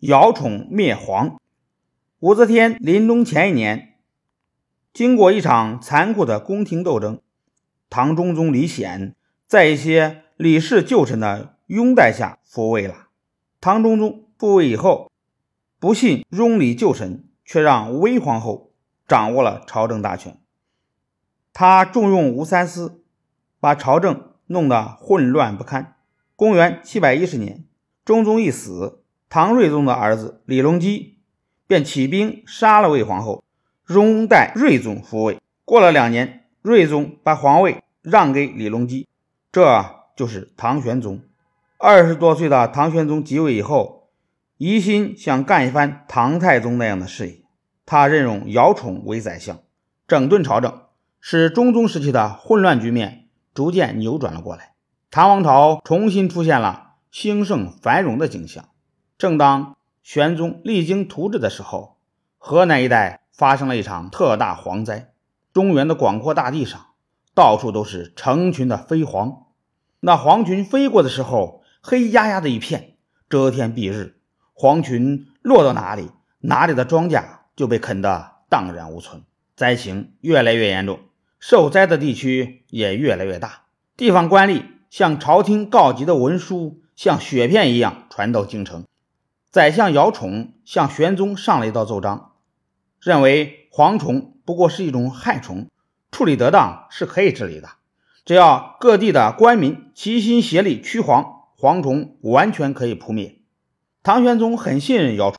姚崇灭黄。武则天临终前一年，经过一场残酷的宫廷斗争，唐中宗李显在一些李氏旧臣的拥戴下复位了。唐中宗复位以后，不信拥李旧臣，却让韦皇后掌握了朝政大权。他重用吴三思，把朝政弄得混乱不堪。公元七百一十年，中宗一死。唐睿宗的儿子李隆基便起兵杀了魏皇后，拥戴睿宗复位。过了两年，睿宗把皇位让给李隆基，这就是唐玄宗。二十多岁的唐玄宗即位以后，一心想干一番唐太宗那样的事业。他任用姚崇为宰相，整顿朝政，使中宗时期的混乱局面逐渐扭转了过来。唐王朝重新出现了兴盛繁荣的景象。正当玄宗励精图治的时候，河南一带发生了一场特大蝗灾。中原的广阔大地上，到处都是成群的飞蝗。那蝗群飞过的时候，黑压压的一片，遮天蔽日。蝗群落到哪里，哪里的庄稼就被啃得荡然无存。灾情越来越严重，受灾的地区也越来越大。地方官吏向朝廷告急的文书，像雪片一样传到京城。宰相姚崇向玄宗上了一道奏章，认为蝗虫不过是一种害虫，处理得当是可以治理的。只要各地的官民齐心协力驱蝗，蝗虫完全可以扑灭。唐玄宗很信任姚崇，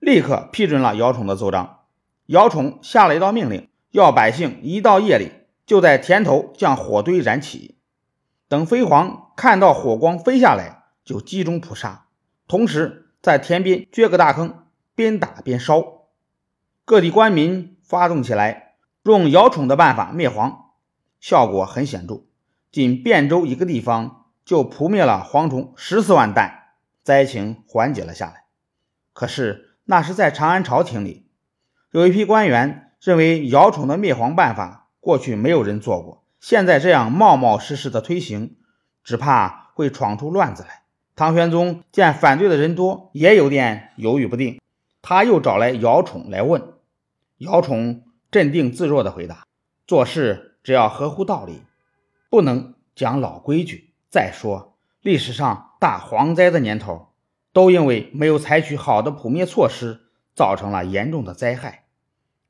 立刻批准了姚崇的奏章。姚崇下了一道命令，要百姓一到夜里就在田头将火堆燃起，等飞蝗看到火光飞下来，就集中扑杀，同时。在田边掘个大坑，边打边烧。各地官民发动起来，用姚崇的办法灭蝗，效果很显著。仅汴州一个地方就扑灭了蝗虫十四万担，灾情缓解了下来。可是那是在长安朝廷里，有一批官员认为姚崇的灭蝗办法过去没有人做过，现在这样冒冒失失的推行，只怕会闯出乱子来。唐玄宗见反对的人多，也有点犹豫不定。他又找来姚崇来问，姚崇镇定自若地回答：“做事只要合乎道理，不能讲老规矩。再说，历史上大蝗灾的年头，都因为没有采取好的扑灭措施，造成了严重的灾害。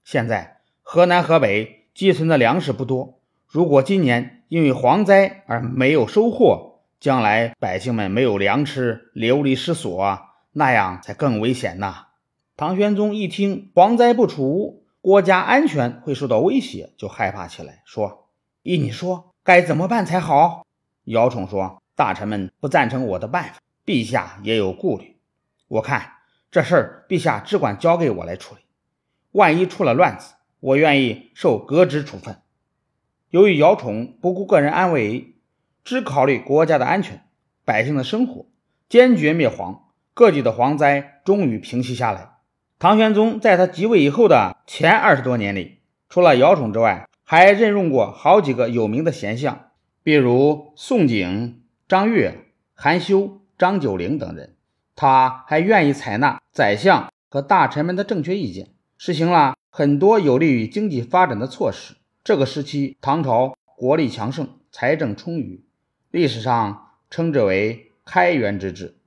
现在河南、河北积存的粮食不多，如果今年因为蝗灾而没有收获，将来百姓们没有粮吃，流离失所，那样才更危险呐！唐玄宗一听蝗灾不除，国家安全会受到威胁，就害怕起来，说：“依你说，该怎么办才好？”姚崇说：“大臣们不赞成我的办法，陛下也有顾虑。我看这事儿，陛下只管交给我来处理。万一出了乱子，我愿意受革职处分。”由于姚崇不顾个人安危。只考虑国家的安全、百姓的生活，坚决灭蝗，各地的蝗灾终于平息下来。唐玄宗在他即位以后的前二十多年里，除了姚崇之外，还任用过好几个有名的贤相，比如宋璟、张悦、韩休、张九龄等人。他还愿意采纳宰相和大臣们的正确意见，实行了很多有利于经济发展的措施。这个时期，唐朝国力强盛，财政充裕。历史上称之为开元之治。